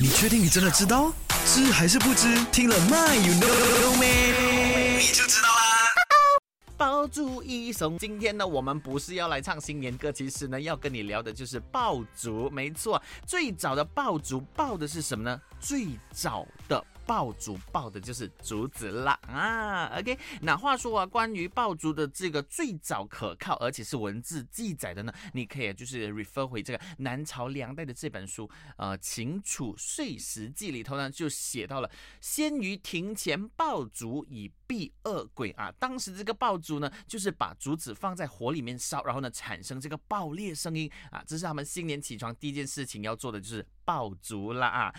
你确定你真的知道？知还是不知？听了 My you know Me，？你就知道啦。爆竹一声，今天呢，我们不是要来唱新年歌，其实呢，要跟你聊的就是爆竹。没错，最早的爆竹爆的是什么呢？最早的。爆竹爆的就是竹子啦啊，OK。那话说啊，关于爆竹的这个最早可靠而且是文字记载的呢，你可以就是 refer 回这个南朝梁代的这本书，呃，《秦楚岁时记》里头呢就写到了，先于庭前爆竹以避恶鬼啊。当时这个爆竹呢，就是把竹子放在火里面烧，然后呢产生这个爆裂声音啊，这是他们新年起床第一件事情要做的，就是爆竹啦啊。